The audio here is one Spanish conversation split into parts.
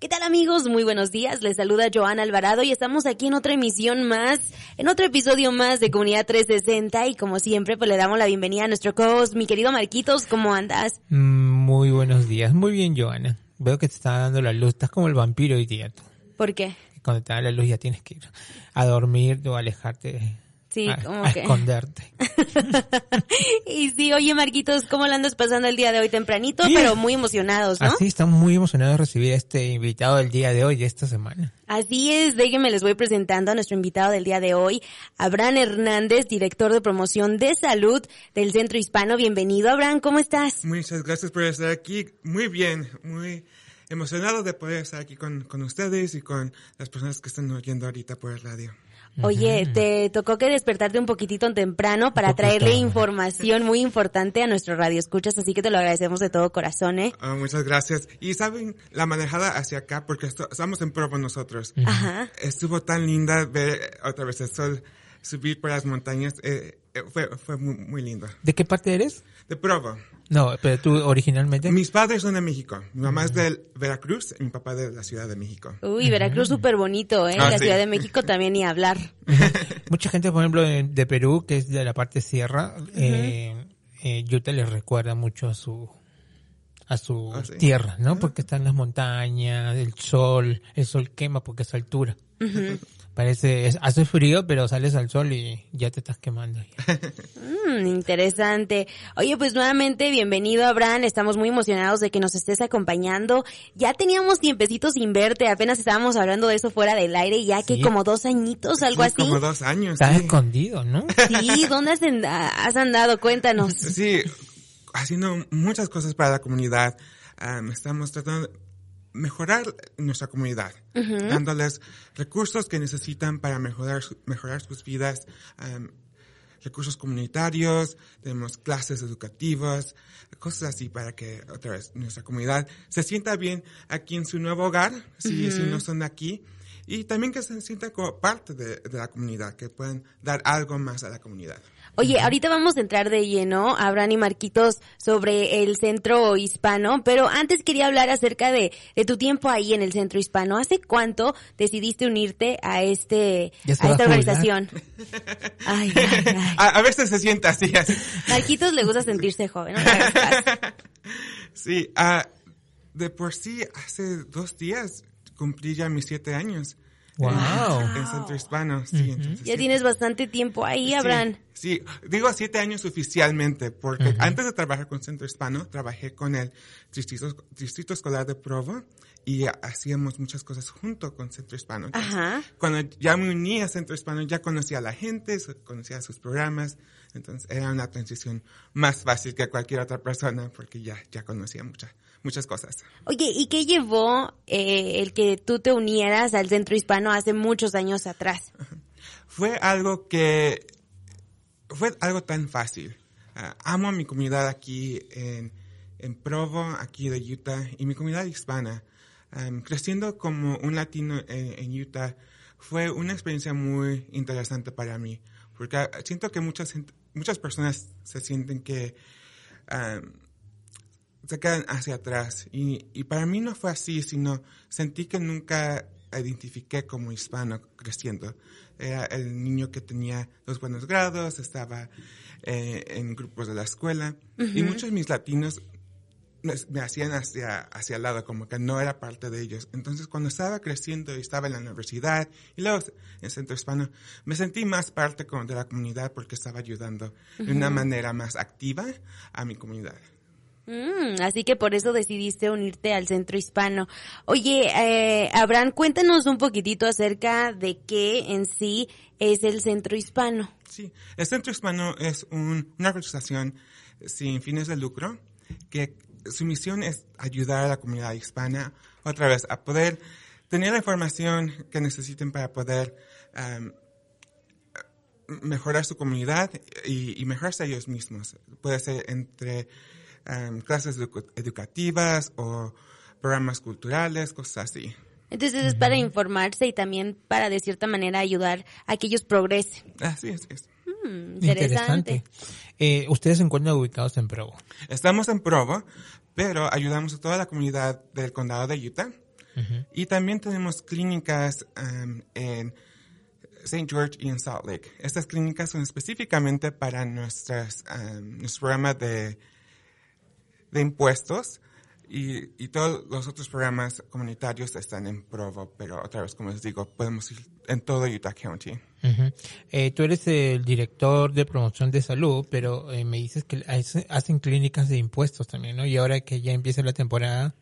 ¿Qué tal amigos? Muy buenos días. Les saluda Joana Alvarado y estamos aquí en otra emisión más, en otro episodio más de Comunidad 360 y como siempre pues le damos la bienvenida a nuestro co-host, mi querido Marquitos, ¿cómo andas? Muy buenos días, muy bien Joana. Veo que te está dando la luz, estás como el vampiro hoy día tú. ¿Por qué? Cuando te da la luz ya tienes que ir a dormir o alejarte Sí, a, como a que. esconderte. y sí, oye Marquitos, ¿cómo la andas pasando el día de hoy tempranito? Pero muy emocionados, ¿no? Así estamos muy emocionados de recibir a este invitado del día de hoy, de esta semana. Así es, déjenme les voy presentando a nuestro invitado del día de hoy, Abraham Hernández, director de promoción de salud del Centro Hispano. Bienvenido, Abraham, ¿cómo estás? Muchas gracias por estar aquí. Muy bien, muy emocionado de poder estar aquí con, con ustedes y con las personas que están oyendo ahorita por el radio. Oye, te tocó que despertarte un poquitito temprano para traerle información muy importante a nuestro radio escuchas, así que te lo agradecemos de todo corazón, ¿eh? Ah, muchas gracias. Y saben, la manejada hacia acá, porque esto- estamos en Provo nosotros. Ajá. Estuvo tan linda ver otra vez el sol subir por las montañas. eh, fue fue muy, muy lindo. ¿De qué parte eres? De Provo. No, pero tú originalmente. Mis padres son de México. Mi mamá es de Veracruz y mi papá de la Ciudad de México. Uy, Veracruz súper bonito, ¿eh? Ah, la sí. Ciudad de México también ni hablar. Mucha gente, por ejemplo, de, de Perú, que es de la parte sierra, eh, eh, Utah les recuerda mucho a su a su Ah, sí. tierra, ¿no? Porque están las montañas, el sol, el sol quema porque es altura. Parece, es- hace frío, pero sales al sol y ya te estás quemando. Mm, interesante. Oye, pues nuevamente bienvenido Abraham, estamos muy emocionados de que nos estés acompañando. Ya teníamos tiempecito sin verte, apenas estábamos hablando de eso fuera del aire, ya que Sí. como dos añitos, algo Sí, así. Como dos años. Estás sí. escondido, ¿no? Sí, ¿dónde has, andado? Cuéntanos. Sí, haciendo muchas cosas para la comunidad. Am, estamos tratando de mejorar nuestra comunidad, dándoles recursos que necesitan para mejorar, mejorar sus vidas, am, recursos comunitarios, tenemos clases educativas, cosas así para que otra vez nuestra comunidad se sienta bien aquí en su nuevo hogar, si, si no son aquí, y también que se sienta como parte de, de la comunidad, que puedan dar algo más a la comunidad. Oye, ahorita vamos a entrar de lleno, Abraham y Marquitos, sobre el centro hispano, pero antes quería hablar acerca de, de tu tiempo ahí en el centro hispano. ¿Hace cuánto decidiste unirte a este, a esta jubilar. organización? Ay, ay, ay. A, a veces se siente así, así. Marquitos le gusta sentirse joven, no. Sí, ah, de por sí, hace dos días cumplí ya mis siete años. Wow. En, en Centro Hispano, sí. entonces Ya sí. tienes bastante tiempo ahí, Abraham. Sí, digo siete años oficialmente, porque antes de trabajar con Centro Hispano, trabajé con el Distrito, Distrito Escolar de Provo y hacíamos muchas cosas junto con Centro Hispano. Entonces, Ajá. Cuando ya me uní a Centro Hispano, ya conocía a la gente, conocía sus programas, entonces era una transición más fácil que cualquier otra persona, porque ya, ya conocía muchas muchas cosas. Oye, ¿y qué llevó eh, el que tú te unieras al centro hispano hace muchos años atrás? fue algo que fue algo tan fácil. Ah, amo a mi comunidad aquí en, en Provo, aquí de Utah, y mi comunidad hispana. Creciendo como un latino en, en Utah fue una experiencia muy interesante para mí, porque siento que muchas, muchas personas se sienten que se quedan hacia atrás. Y, y para mí no fue así, sino sentí que nunca identifiqué como hispano creciendo. Era el niño que tenía los buenos grados, estaba eh, en grupos de la escuela. Y muchos de mis latinos me, me hacían hacia, hacia el lado, como que no era parte de ellos. Entonces, cuando estaba creciendo y estaba en la universidad y luego en el centro hispano, me sentí más parte como de la comunidad porque estaba ayudando de una manera más activa a mi comunidad. Mm, así que por eso decidiste unirte al Centro Hispano. Oye, eh, Abraham, cuéntanos un poquitito acerca de qué en sí es el Centro Hispano. Sí, el Centro Hispano es un- una organización sin fines de lucro que su misión es ayudar a la comunidad hispana otra vez a poder tener la información que necesiten para poder am, mejorar su comunidad y, y mejorarse ellos mismos. Puede ser entre am, clases edu- educativas o programas culturales, cosas así. Entonces es para informarse y también para de cierta manera ayudar a que ellos progresen. Así es, es. Mm, interesante. Eh, ustedes se encuentran ubicados en Provo. Estamos en Provo, pero ayudamos a toda la comunidad del condado de Utah. Y también tenemos clínicas um, en St. George y en Salt Lake. Estas clínicas son específicamente para nuestras, um, nuestro programa de, de impuestos y, y todos los otros programas comunitarios están en Provo, pero otra vez, como les digo, podemos ir en todo Utah County. Eh, tú eres el director de promoción de salud, pero eh, me dices que hace- hacen clínicas de impuestos también, ¿no? Y ahora que ya empieza la temporada,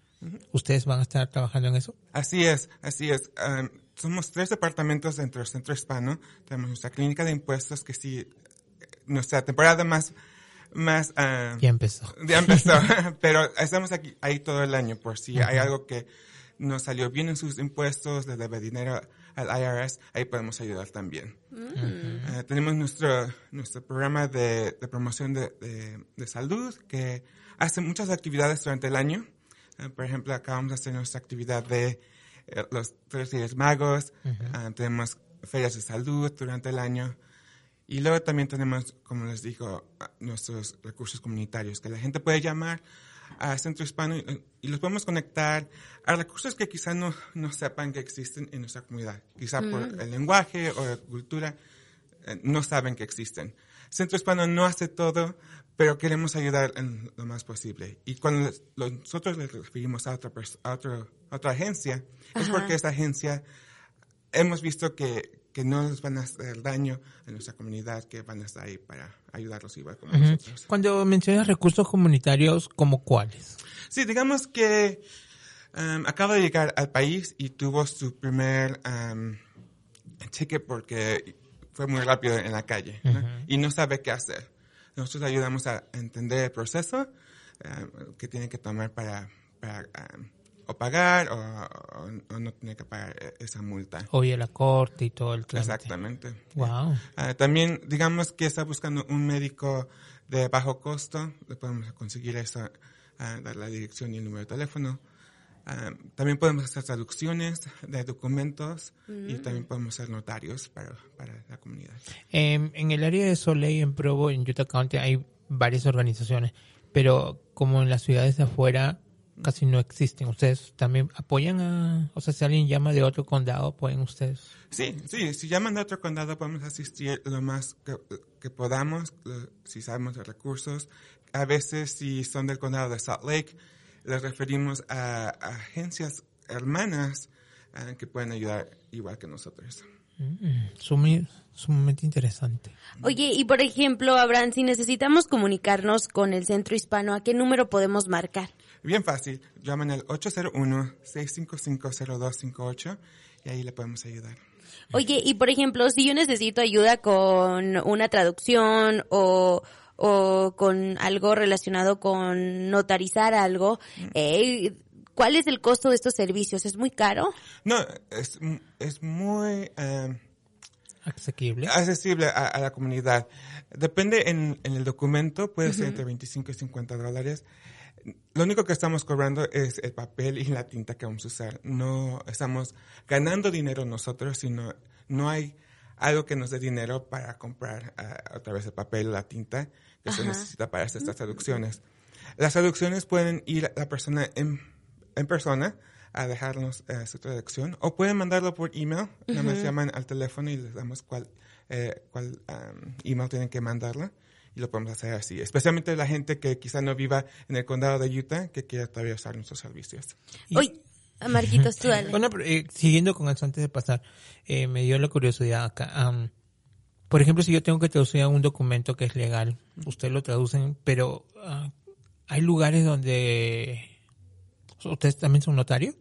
¿ustedes van a estar trabajando en eso? Así es, así es. Um, somos tres departamentos dentro del Centro Hispano. Tenemos nuestra clínica de impuestos, que sí, nuestra temporada más, más, ah, Ya empezó. ya empezó, pero estamos aquí, ahí todo el año por si hay algo que no salió bien en sus impuestos, le debe dinero al IRS, ahí podemos ayudar también. Eh, tenemos nuestro, nuestro programa de, de promoción de, de- de salud que hace muchas actividades durante el año. Eh, por ejemplo, acabamos de hacer nuestra actividad de eh, los tres días magos. Ah, tenemos ferias de salud durante el año. Y luego también tenemos, como les digo, nuestros recursos comunitarios, que la gente puede llamar a Centro Hispano y, y los podemos conectar a recursos que quizá no, no sepan que existen en nuestra comunidad. Quizá por el lenguaje o la cultura eh, no saben que existen. Centro Hispano no hace todo, pero queremos ayudar en lo más posible. Y cuando lo- nosotros les referimos a otra, a otro- a otra agencia, es porque esa agencia hemos visto que, que no les van a hacer daño a nuestra comunidad, que van a estar ahí para ayudarlos igual como Ujú. nosotros. Cuando mencionas recursos comunitarios, ¿como cuáles? Sí, digamos que um, acaba de llegar al país y tuvo su primer um, ticket porque fue muy rápido en la calle ¿no? y no sabe qué hacer. Nosotros ayudamos a entender el proceso um, que tiene que tomar para, para o pagar o, o- o no tener que pagar eh, esa multa. Oye, la corte y todo el trámite. Exactamente. Wow. Ah, también, digamos que está buscando un médico de bajo costo, le podemos conseguir eso, ah, dar la dirección y el número de teléfono. Ah, también podemos hacer traducciones de documentos y también podemos ser notarios para, para la comunidad. Em, en el área de Soleil, en Provo, en Utah County, hay varias organizaciones, pero como en las ciudades de afuera casi no existen. ¿Ustedes también apoyan a, o sea, si alguien llama de otro condado, pueden ustedes? Sí, sí, si llaman de otro condado podemos asistir lo más que, que podamos, lo- si sabemos de recursos. A veces si son del condado de Salt Lake, les referimos a, a agencias hermanas ah, que pueden ayudar igual que nosotros. Mm, sumi- sumamente interesante. Oye, y por ejemplo, Abraham, si necesitamos comunicarnos con el Centro Hispano, ¿a qué número podemos marcar? Bien fácil, llaman al 801-655-0258 y ahí le podemos ayudar. Oye, y por ejemplo, si yo necesito ayuda con una traducción o, o con algo relacionado con notarizar algo, eh, ¿cuál es el costo de estos servicios? ¿Es muy caro? No, es, es muy... eh, Asequible. accesible a, a la comunidad. Depende en, en el documento, puede ser entre 25 y 50 dólares. Lo único que estamos cobrando es el papel y la tinta que vamos a usar. No estamos ganando dinero nosotros, sino no hay algo que nos dé dinero para comprar ah, otra vez el papel o la tinta que se necesita para hacer estas traducciones. Las traducciones pueden ir la persona en, en persona a dejarnos eh, su traducción o pueden mandarlo por email. Nada más llaman al teléfono y les damos cuál, eh, cuál um, email tienen que mandarlo y lo podemos hacer así. Especialmente la gente que quizá no viva en el condado de Utah que quiera todavía usar nuestros servicios. Y- Oye, Marquitos, tú dale. Bueno, pero, eh, siguiendo con eso antes de pasar, eh, me dio la curiosidad acá. por ejemplo, si yo tengo que traducir un documento que es legal, ustedes lo traducen, pero ah, hay lugares donde ustedes también son notarios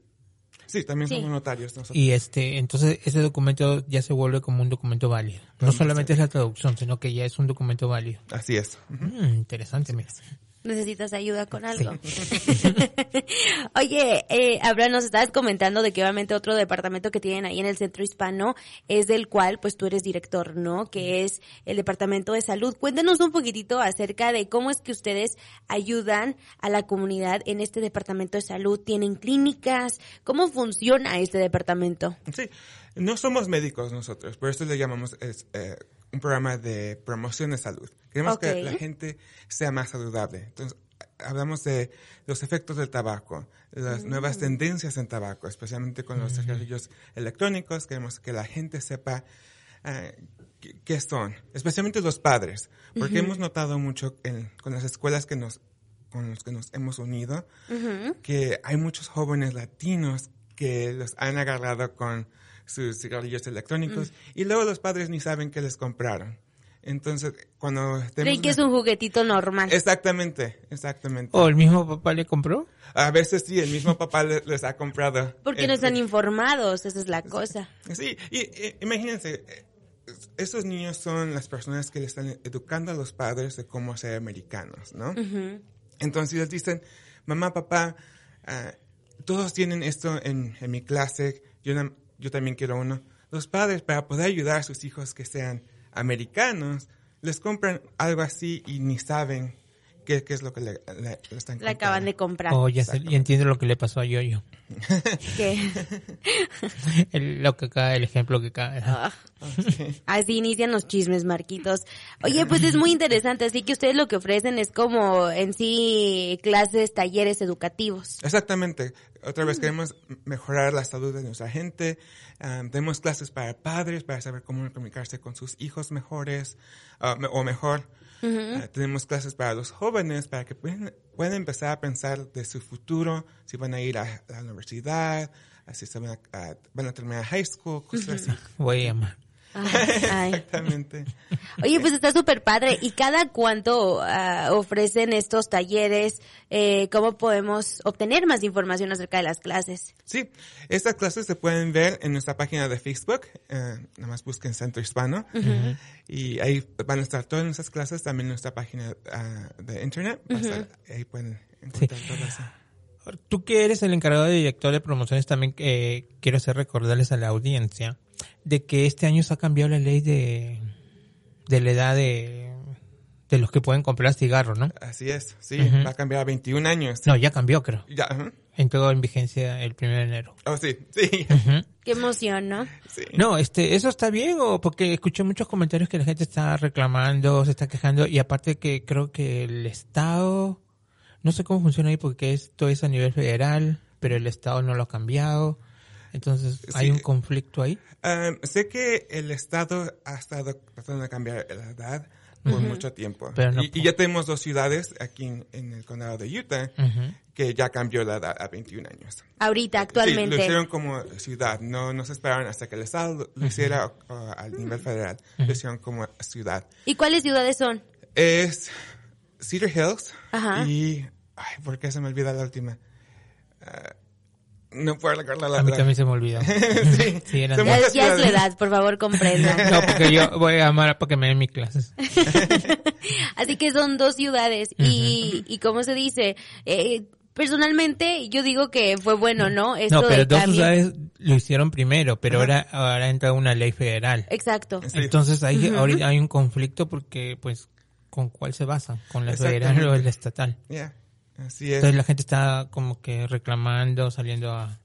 Sí, también Sí. somos notarios nosotros. y este entonces ese documento ya se vuelve como un documento válido. No solamente es la traducción, sino que ya es un documento válido. Así es. Mm, interesante, mira. ¿Necesitas ayuda con algo? Oye, eh, Abraham, nos estabas comentando de que obviamente otro departamento que tienen ahí en el centro hispano es del cual pues tú eres director, ¿no? Que es el departamento de salud. Cuéntanos un poquitito acerca de cómo es que ustedes ayudan a la comunidad en este departamento de salud. ¿Tienen clínicas? ¿Cómo funciona este departamento? Sí, no somos médicos nosotros, por eso le llamamos es, eh, un programa de promoción de salud. Queremos que la gente sea más saludable. Entonces, hablamos de los efectos del tabaco, las nuevas tendencias en tabaco, especialmente con los cigarrillos electrónicos. Queremos que la gente sepa qué, qué son, especialmente los padres, porque hemos notado mucho en- con las escuelas que nos con los que nos hemos unido, que hay muchos jóvenes latinos que los han agarrado con sus cigarrillos electrónicos y luego los padres ni saben que les compraron. Entonces, cuando... Tenemos que es un juguetito normal. Exactamente, exactamente. ¿O el mismo papá le compró? A veces sí, el mismo papá le- les ha comprado. Porque no Eh, están informados, esa es la cosa. Sí, y, y imagínense, eh, esos niños son las personas que le están educando a los padres de cómo ser americanos, ¿no? Entonces les dicen, mamá, papá, ah, todos tienen esto en, en mi clase, yo, na- yo también quiero uno. Los padres, para poder ayudar a sus hijos que sean americanos, les compran algo así y ni saben qué, qué es lo que le, le- le están La acaban de comprando. comprar. O ya, sé- ya entiendo lo que le pasó a Yoyo. ¿Qué? El, lo que cae, el ejemplo que cae. Así inician los chismes, Marquitos. Oye, pues es muy interesante, así que ustedes lo que ofrecen es como en sí clases, talleres educativos. Exactamente. Otra vez queremos mejorar la salud de nuestra gente. Ah, tenemos clases para padres para saber cómo comunicarse con sus hijos mejores me- o mejor. Ah, tenemos clases para los jóvenes para que puedan, puedan empezar a pensar de su futuro, si van a ir a, la universidad, si se van, a, a- van a terminar high school, cosas así. Voy a llamar. Ay, ay. Exactamente. Oye, pues está súper padre. ¿Y cada cuánto ah, ofrecen estos talleres? Eh, ¿Cómo podemos obtener más información acerca de las clases? Sí, estas clases se pueden ver en nuestra página de Facebook, eh, nada más busquen Centro Hispano, y ahí van a estar todas nuestras clases, también nuestra página ah, de internet, va a estar- ahí pueden encontrar todo eso. Tú que eres el encargado de director de promociones, también eh, quiero hacer recordarles a la audiencia de que este año se ha cambiado la ley de, de la edad de, de los que pueden comprar cigarros, ¿no? Así es, sí, Ujú. va a cambiar a 21 años. No, ya cambió, creo. Ya, ajá. Entró en vigencia el 1 de enero. oh sí, sí. Qué emoción, ¿no? sí. No, este, eso está bien, o porque escuché muchos comentarios que la gente está reclamando, se está quejando, y aparte que creo que el Estado, no sé cómo funciona ahí porque esto es a nivel federal, pero el Estado no lo ha cambiado. Entonces, hay Sí. un conflicto ahí. Ah, sé que el Estado ha estado tratando de cambiar la edad por mucho tiempo. Pero no y, y ya tenemos dos ciudades aquí en, en el condado de Utah Ujú. que ya cambió la edad a 21 años. Ahorita, Sí, lo actualmente. hicieron como ciudad, no, no se esperaron hasta que el Estado lo, lo hiciera o- o al nivel federal, lo hicieron como ciudad. ¿Y cuáles ciudades son? Es Cedar Hills y... Ay, ¿por qué se me olvida la última? Ah, no puedo recordarla la A mí también se me olvidó. sí, Sí, eran son Ya, ya es la edad, por favor, comprenda. No, porque yo voy a amar para que me den mis clases. Así que son dos ciudades. Y, y ¿cómo se dice? Eh, personalmente, yo digo que fue bueno, ¿no? Esto No, pero dos cambio. ciudades lo hicieron primero, pero ahora, ahora entra una ley federal. Exacto. Sí. Entonces ahí ahorita hay un conflicto porque, pues, ¿con cuál se basa? ¿Con la federal o la estatal? Ya, Entonces la gente está como que reclamando, saliendo a...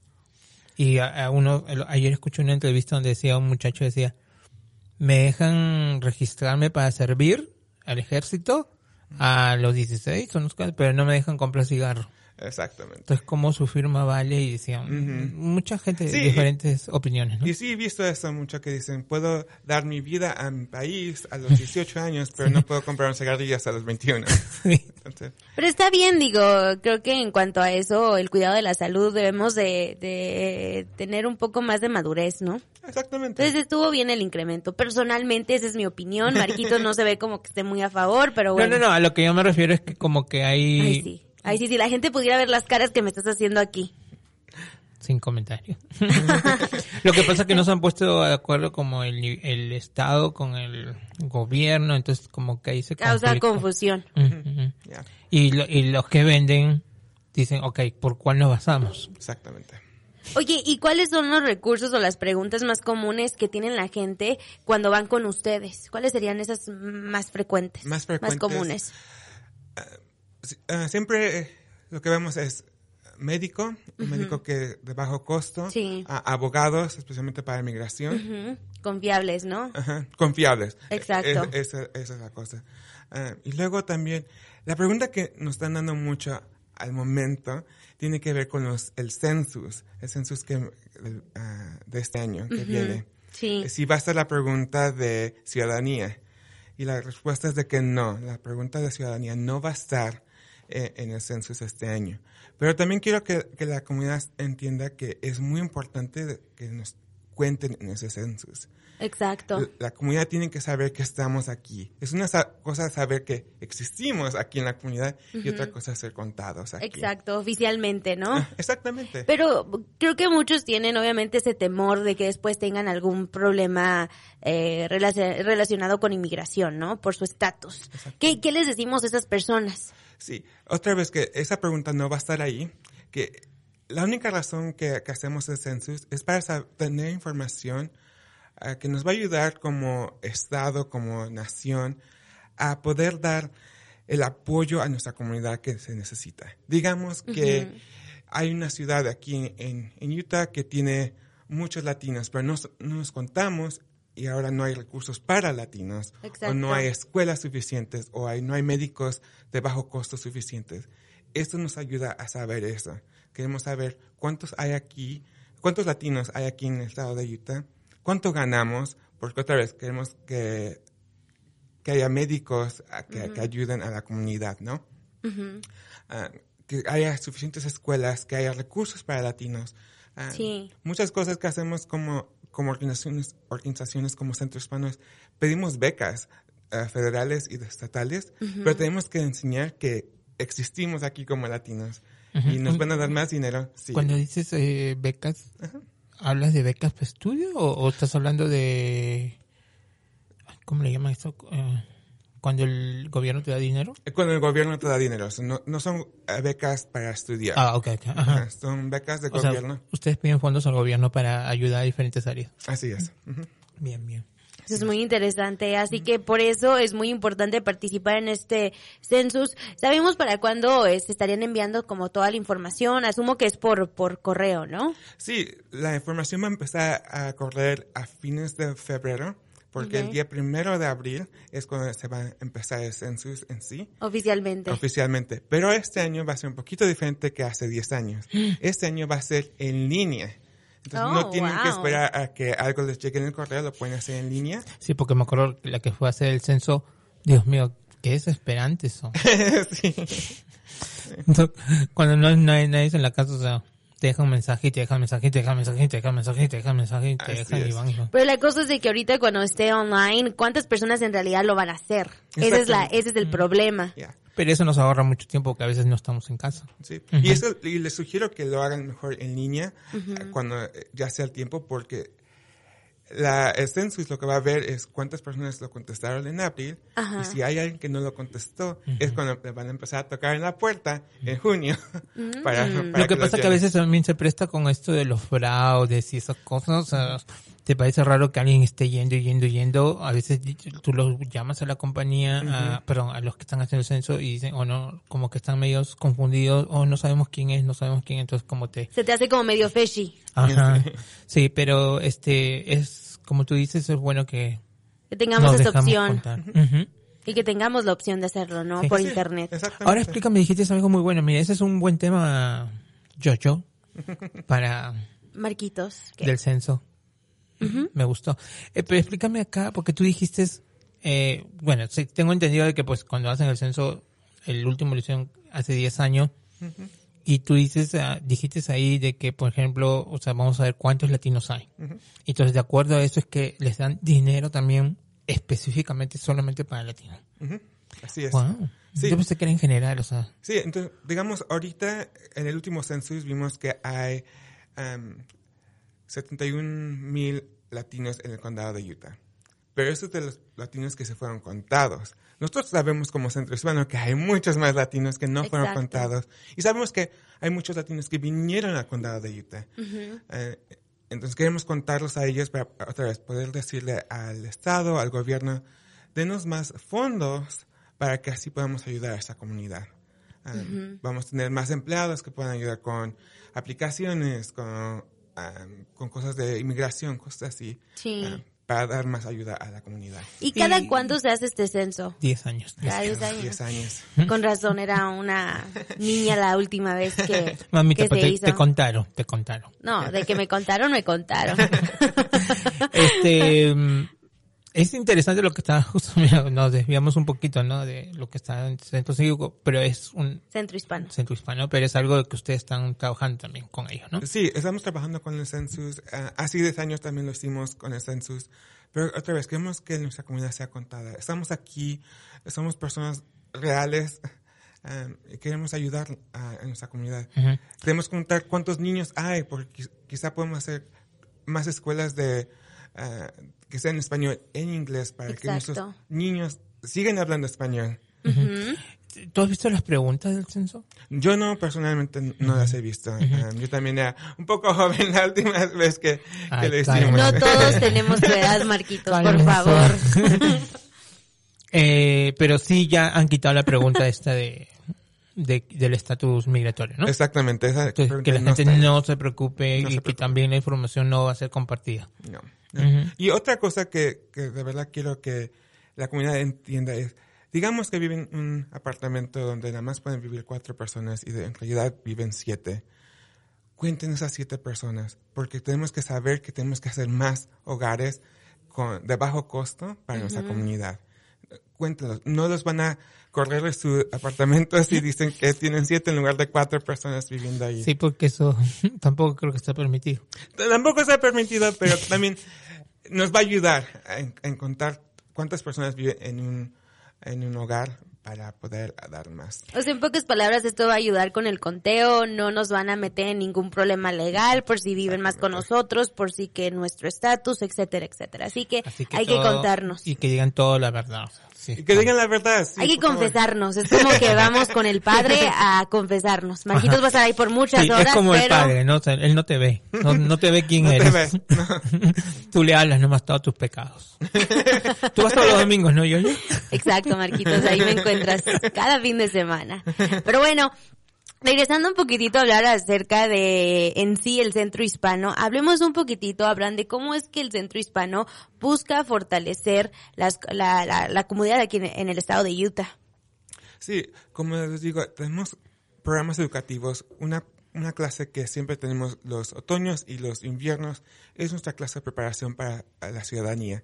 Y a, uno, ayer escuché una entrevista donde decía un muchacho, decía, me dejan registrarme para servir al ejército a los 16, o no sé, pero no me dejan comprar cigarro. Exactamente. Entonces, ¿cómo su firma vale? Y decían, mucha gente, Sí, diferentes opiniones, ¿no? Y sí he visto eso mucho que dicen, puedo dar mi vida a mi país a los 18 años, pero no puedo comprar un cigarrillo hasta los 21. Sí. Entonces, Pero está bien, digo, creo que en cuanto a eso, el cuidado de la salud, debemos de, de tener un poco más de madurez, ¿no? exactamente. Entonces estuvo bien el incremento. Personalmente, esa es mi opinión. Marquito no se ve como que esté muy a favor, pero bueno. No, no, no, a lo que yo me refiero es que como que hay, Ay, sí. Ay, sí, si la gente pudiera ver las caras que me estás haciendo aquí. Sin comentario. Lo que pasa es que no se han puesto de acuerdo como el, el Estado con el gobierno, entonces como que ahí se Causa conflicto. confusión. Y, lo- y los que venden dicen, ok, ¿por cuál nos basamos? exactamente. Oye, ¿y cuáles son los recursos o las preguntas más comunes que tienen la gente cuando van con ustedes? ¿Cuáles serían esas más frecuentes? Más frecuentes. comunes. Sí, ah, siempre eh, lo que vemos es médico, un médico que de bajo costo, Sí. a- abogados, especialmente para migración, Ujú. Confiables, ¿no? Ajá, confiables. Exacto. Es- esa, esa es la cosa. Ah, y luego también, la pregunta que nos están dando mucho al momento tiene que ver con los, el census, el census que, ah, de este año que viene. Sí. Si va a ser la pregunta de ciudadanía. Y la respuesta es de que no, la pregunta de ciudadanía no va a estar eh, en el census este año. Pero también quiero que, que la comunidad entienda que es muy importante que nos cuenten en ese census. Exacto. La- La comunidad tiene que saber que estamos aquí. Es una sa- cosa saber que existimos aquí en la comunidad y otra cosa ser contados aquí. Exacto, oficialmente, ¿no? Ah, exactamente. Pero creo que muchos tienen obviamente ese temor de que después tengan algún problema eh, relaci- relacionado con inmigración, ¿no? Por su estatus. ¿Qué, ¿Qué les decimos a esas personas? Sí, otra vez que esa pregunta no va a estar ahí, que la única razón que, que hacemos el census es para tener información ah, que nos va a ayudar como Estado, como nación, a poder dar el apoyo a nuestra comunidad que se necesita. Digamos que hay una ciudad aquí en, en Utah que tiene muchos latinos, pero no, s- no nos contamos y ahora no hay recursos para latinos, o no hay escuelas suficientes, o hay, no hay médicos de bajo costo suficientes. Esto nos ayuda a saber eso. Queremos saber cuántos hay aquí, cuántos latinos hay aquí en el estado de Utah, cuánto ganamos, porque otra vez queremos que, que haya médicos que, que ayuden a la comunidad, ¿no? Ah, que haya suficientes escuelas, que haya recursos para latinos. Ah, Sí. Muchas cosas que hacemos como, como organizaciones, organizaciones como Centro Hispanos, pedimos becas ah, federales y estatales, pero tenemos que enseñar que existimos aquí como latinos y nos van a dar más dinero. Sí. Cuando dices eh, becas, ¿hablas de becas para estudio o, o estás hablando de... ¿Cómo le llaman esto? Eh, cuando el gobierno te da dinero. Cuando el gobierno te da dinero, sea, no, no son ah, becas para estudiar, Ah, ok, ok. Ajá. Ah, son becas de O sea, gobierno. ustedes piden fondos al gobierno para ayudar a diferentes áreas. Así es. Bien, bien. Eso es muy interesante, así que por eso es muy importante participar en este census. ¿Sabemos para cuándo eh, se estarían enviando como toda la información? Asumo que es por, por correo, ¿no? Sí, la información va a empezar a correr a fines de febrero, porque Ok. el día primero de abril es cuando se va a empezar el census en sí, Oficialmente. oficialmente. Pero este año va a ser un poquito diferente que hace 10 años. Este año va a ser en línea. Entonces Oh, no tienen que wow. esperar a que algo les llegue en el correo, lo pueden hacer en línea. Sí, porque me acuerdo que la que fue a hacer el censo, Dios mío, qué desesperantes son. sí. Cuando no hay nadie, nadie en la casa, o sea, te dejan un mensaje y te mensaje te dejan mensaje y te dejan mensaje y te dejan mensaje y te Así dejan y es. van. Pero la cosa es de que ahorita cuando esté online, ¿cuántas personas en realidad lo van a hacer? Ese es, la, ese es el problema. Ya. Pero eso nos ahorra mucho tiempo que a veces no estamos en casa. Sí. Y eso, y les sugiero que lo hagan mejor en línea eh, cuando eh, ya sea el tiempo, porque la, el census lo que va a ver es cuántas personas lo contestaron en abril, Ajá. y si hay alguien que no lo contestó, es cuando van a empezar a tocar en la puerta en junio. para, para Lo que pasa que a veces también se presta con esto de los fraudes y esas cosas. O sea, te parece raro que alguien esté yendo y yendo y yendo. A veces tú los llamas a la compañía, a- perdón, a los que están haciendo el censo y dicen, o no, como que están medios confundidos, o no sabemos quién es, no sabemos quién, entonces como te... Se te hace como medio fishy. Ajá. Sí, pero este es, como tú dices, es bueno que Que tengamos esta opción. Y que tengamos la opción de hacerlo, ¿no? Sí. Por Sí, internet. Ahora explícame, dijiste algo muy bueno. Mira, ese es un buen tema, Jojo, para Marquitos. ¿qué? del censo. Me gustó. Eh, pero explícame acá, porque tú dijiste, eh, bueno, tengo entendido de que pues cuando hacen el censo, el último lo hicieron hace 10 años, y tú dices, ah, dijiste ahí de que, por ejemplo, o sea, vamos a ver cuántos latinos hay. Entonces, de acuerdo a eso es que les dan dinero también específicamente solamente para latinos. Así es. Wow. Sí. Yo pensé que era en general, o sea. Sí, entonces, digamos, ahorita en el último census vimos que hay um, 71 mil latinos en el condado de Utah. Pero esos de los latinos que se fueron contados. Nosotros sabemos como centro hispano que hay muchos más latinos que no fueron contados. Y sabemos que hay muchos latinos que vinieron al condado de Utah. Eh, entonces queremos contarlos a ellos para otra vez poder decirle al Estado, al gobierno, denos más fondos para que así podamos ayudar a esa comunidad. Ah, Vamos a tener más empleados que puedan ayudar con aplicaciones, con, ah, con cosas de inmigración, cosas así, Sí. ah, para dar más ayuda a la comunidad. ¿Y cada Y- cuándo se hace este censo? 10 años. Cada 10 años. 10 años. Con razón, era una niña la última vez que, Mamita, que se te, hizo. te contaron, te contaron. No, de que me contaron, me contaron. Este, es interesante lo que está justo, mira, nos desviamos un poquito, ¿no? De lo que está en Centro Cívico, pero es un Centro hispano. centro hispano, pero es algo que ustedes están trabajando también con ellos, ¿no? Sí, estamos trabajando con el census. ah, hace 10 años también lo hicimos con el census. Pero otra vez, queremos que nuestra comunidad sea contada. Estamos aquí, somos personas reales y queremos ayudar a, a nuestra comunidad. Ujú. Queremos contar cuántos niños hay, porque qui- quizá podemos hacer más escuelas de ah, que sean en español, en inglés, para que nuestros niños sigan hablando español. ¿Tú has visto las preguntas del censo? Yo no, personalmente, no las he visto. Ah, yo también era un poco joven la última vez que, que Ay, lo cállate. hicimos. No todos tenemos tu edad, Marquitos, por favor. Eh, pero sí ya han quitado la pregunta esta de, de- del estatus migratorio, ¿no? Exactamente. Esa Entonces, que la no gente está- no se preocupe No y se que también la información no va a ser compartida. No. Y otra cosa que, que de verdad quiero que la comunidad entienda es, digamos que viven en un apartamento donde nada más pueden vivir cuatro personas y de- en realidad viven siete. Cuenten esas siete personas, porque tenemos que saber que tenemos que hacer más hogares con, de bajo costo para nuestra comunidad. Cuéntenlos, no los van a correr de su apartamento si dicen que tienen siete en lugar de cuatro personas viviendo ahí. Sí, porque eso tampoco creo que está permitido. Tampoco está permitido, pero también nos va a ayudar a encontrar cuántas personas viven en un, en un hogar para poder dar más. O sea, en pocas palabras, esto va a ayudar con el conteo, no nos van a meter en ningún problema legal por si viven más con nosotros, por si que nuestro estatus, etcétera, etcétera. Así que, Así hay que contarnos. Y que digan toda la verdad. o sea, sí. Y que digan la verdad. sí, hay que confesarnos, es como que vamos con el padre a confesarnos. Marquitos va a estar ahí por muchas Sí, horas, es como pero el padre, ¿no? Él no te ve. No, no te ve quién No te eres. ves, no. Tú le hablas nomás todos tus pecados. Tú vas todos los domingos, ¿no, yo? Exacto, Marquitos, ahí me encuentras cada fin de semana. Pero bueno, regresando un poquitito a hablar acerca de en sí el centro hispano, hablemos un poquitito, Abraham, de cómo es que el centro hispano busca fortalecer las- la, la, la comunidad aquí en, en el estado de Utah. Sí, como les digo, tenemos programas educativos. Una, una clase que siempre tenemos los otoños y los inviernos es nuestra clase de preparación para la ciudadanía.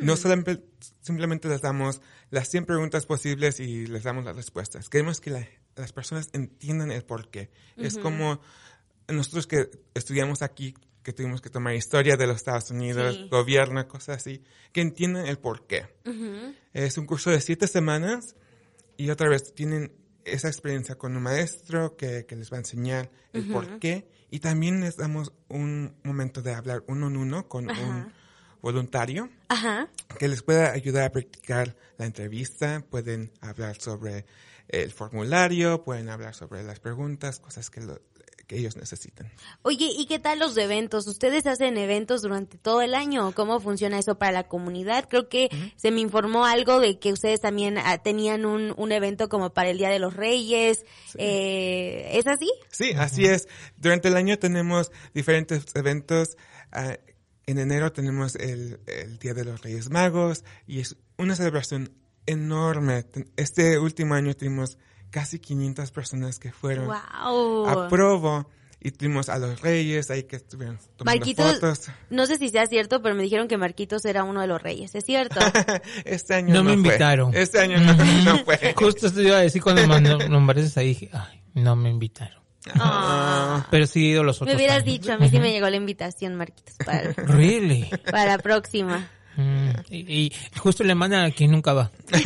No solamente, simplemente les damos las 100 preguntas posibles y les damos las respuestas. Queremos que la- las personas entiendan el por qué. Es como nosotros que estudiamos aquí, que tuvimos que tomar historia de los Estados Unidos, Sí. gobierno, cosas así, que entiendan el por qué. Es un curso de siete semanas y otra vez tienen esa experiencia con un maestro que, que les va a enseñar el por qué y también les damos un momento de hablar uno en uno con un voluntario Ajá. que les pueda ayudar a practicar la entrevista, pueden hablar sobre el formulario, pueden hablar sobre las preguntas, cosas que, lo- que ellos necesitan. Oye, ¿y qué tal los eventos? ¿Ustedes hacen eventos durante todo el año? ¿Cómo funciona eso para la comunidad? Creo que se me informó algo de que ustedes también ah, tenían un, un evento como para el Día de los Reyes. Eh, ¿Es así? Sí, así es. Durante el año tenemos diferentes eventos. Ah, en enero tenemos el, el Día de los Reyes Magos y es una celebración enorme. Este último año tuvimos casi 500 personas que fueron ¡Wow! a Provo y tuvimos a los Reyes ahí que estuvieron tomando Marquitos, fotos. no sé si sea cierto, pero me dijeron que Marquitos era uno de los reyes. ¿Es cierto? este año No no, me fue. invitaron. Este año no, no fue. Justo esto iba a decir cuando me nombraste ahí, dije, ay, no me invitaron. Ah. Pero sí he ido los otros me hubieras años. dicho, a mí sí me llegó la invitación, Marquitos, para, Really? para la próxima. Mm, y, y justo le mandan a quien nunca va.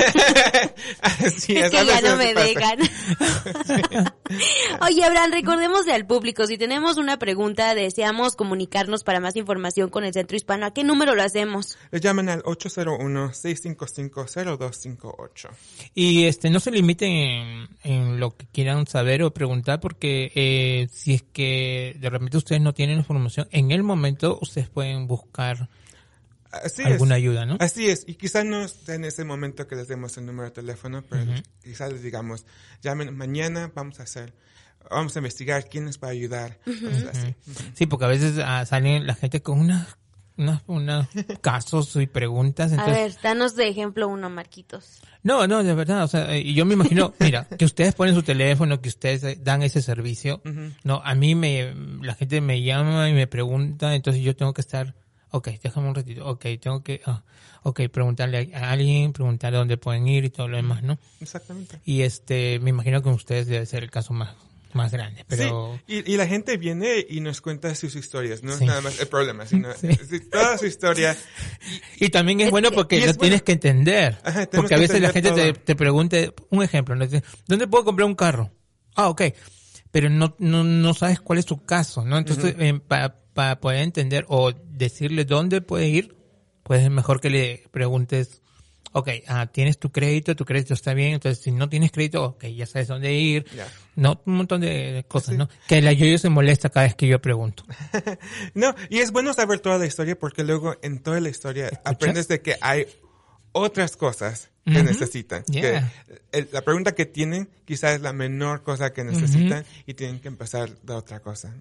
Así Es que ya no me pasa. dejan. Oye, Abraham, recordemos al público, si tenemos una pregunta, deseamos comunicarnos para más información con el Centro Hispano, ¿a qué número lo hacemos? Le llaman al 801-655-0258. Y este no se limiten en, en lo que quieran saber o preguntar porque eh, si es que de repente ustedes no tienen información, en el momento ustedes pueden buscar Así alguna es. ayuda, ¿no? Así es. Y quizás no esté en ese momento que les demos el número de teléfono, pero quizás les digamos, llamen mañana, vamos a hacer, vamos a investigar quién les va a ayudar. cosas así. Sí, porque a veces ah, salen la gente con unas unos casos y preguntas. A Entonces, ver, danos de ejemplo uno, Marquitos. No, no, de verdad, o sea, y yo me imagino, mira, que ustedes ponen su teléfono, que ustedes eh, dan ese servicio. No, a mí me, la gente me llama y me pregunta, entonces yo tengo que estar, ok, déjame un ratito, ok, tengo que, ah, ok, preguntarle a alguien, preguntarle dónde pueden ir y todo lo demás, ¿no? Exactamente. Y este, me imagino que ustedes debe ser el caso más, más grande, pero... Sí, y, y la gente viene y nos cuenta sus historias, no es Sí. nada más el problema, sino Sí. toda su historia. Y también es bueno porque es lo bueno. tienes que entender. Ajá, porque a veces la gente te, te pregunte, un ejemplo, ¿dónde puedo comprar un carro? Ah, ok. Pero no, no, no sabes cuál es su caso, ¿no? Entonces, eh, para, para poder entender o decirle dónde puede ir, pues es mejor que le preguntes, ok, ah, tienes tu crédito, tu crédito está bien, entonces si no tienes crédito, ok, ya sabes dónde ir. No, un montón de cosas, ¿no? Que la yo se molesta cada vez que yo pregunto. No, y es bueno saber toda la historia porque luego en toda la historia aprendes de que hay otras cosas que necesitan. Yeah. Que el- la pregunta que tienen quizás es la menor cosa que necesitan y tienen que empezar de otra cosa.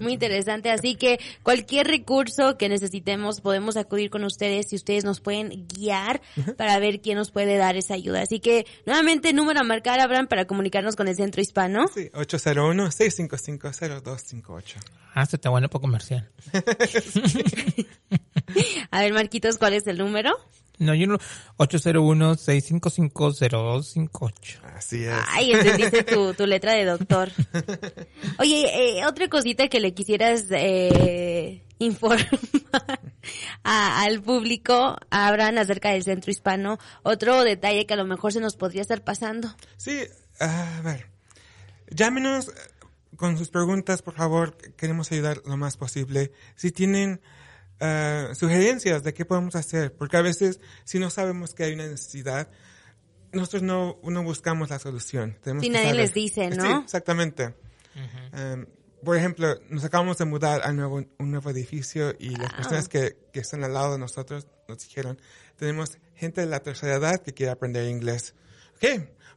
Muy interesante, así que cualquier recurso que necesitemos podemos acudir con ustedes y ustedes nos pueden guiar para ver quién nos puede dar esa ayuda. Así que nuevamente número a marcar, Abraham, para comunicarnos con el Centro Hispano. Sí, 801-655-0258. Ah, se está bueno para comercial. A ver, Marquitos, ¿cuál es el número? No, yo no. 801-655-0258. Así es. Ay, entendiste tu, tu letra de doctor. Oye, eh, otra cosita que le quisieras eh, informar a- al público, Abraham, acerca del Centro Hispano. Otro detalle que a lo mejor se nos podría estar pasando. Sí, a ver. Llámenos eh, con sus preguntas, por favor. Queremos ayudar lo más posible. Si tienen eh, sugerencias de qué podemos hacer, porque a veces, si no sabemos que hay una necesidad, nosotros no, no buscamos la solución. Tenemos Si que nadie saber. les dice, ¿no? Sí, exactamente. Um, por ejemplo, nos acabamos de mudar a nuevo, un nuevo edificio y las personas que, que están al lado de nosotros nos dijeron, tenemos gente de la tercera edad que quiere aprender inglés. Ok,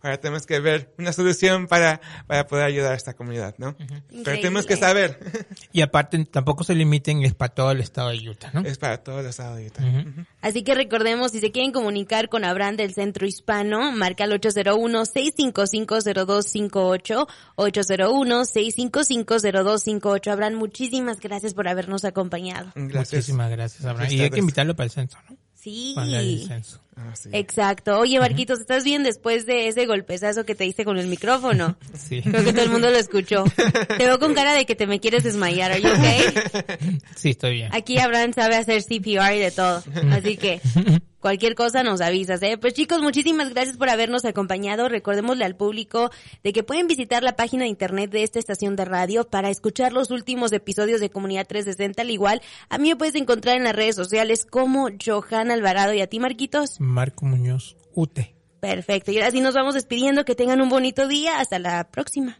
ahora tenemos que ver una solución para, para poder ayudar a esta comunidad, ¿no? Pero tenemos que saber, Y aparte, tampoco se limiten, es para todo el estado de Utah, ¿no? es para todos los estados de Utah. Así que recordemos, si se quieren comunicar con Abraham del Centro Hispano, marca al 801-655-0258, 801-655-0258. Abraham, muchísimas gracias por habernos acompañado. Gracias. Muchísimas gracias, Abraham. Y hay que invitarlo para el censo, ¿no? Sí. Para el censo. Ah, sí. Exacto. Oye, Marquitos, ¿estás bien después de ese golpezazo que te diste con el micrófono? Sí. Creo que todo el mundo lo escuchó. Te veo con cara de que te me quieres desmayar, ¿are you okay? Sí, estoy bien. Aquí Abraham sabe hacer CPR y de todo. Así que cualquier cosa nos avisas, ¿eh? Pues chicos, muchísimas gracias por habernos acompañado. Recordémosle al público de que pueden visitar la página de internet de esta estación de radio para escuchar los últimos episodios de Comunidad 360. Al igual, a mí me puedes encontrar en las redes sociales como Johan Alvarado y a ti, Marquitos. Marco Muñoz, UTE. Perfecto. Y ahora sí nos vamos despidiendo. Que tengan un bonito día. Hasta la próxima.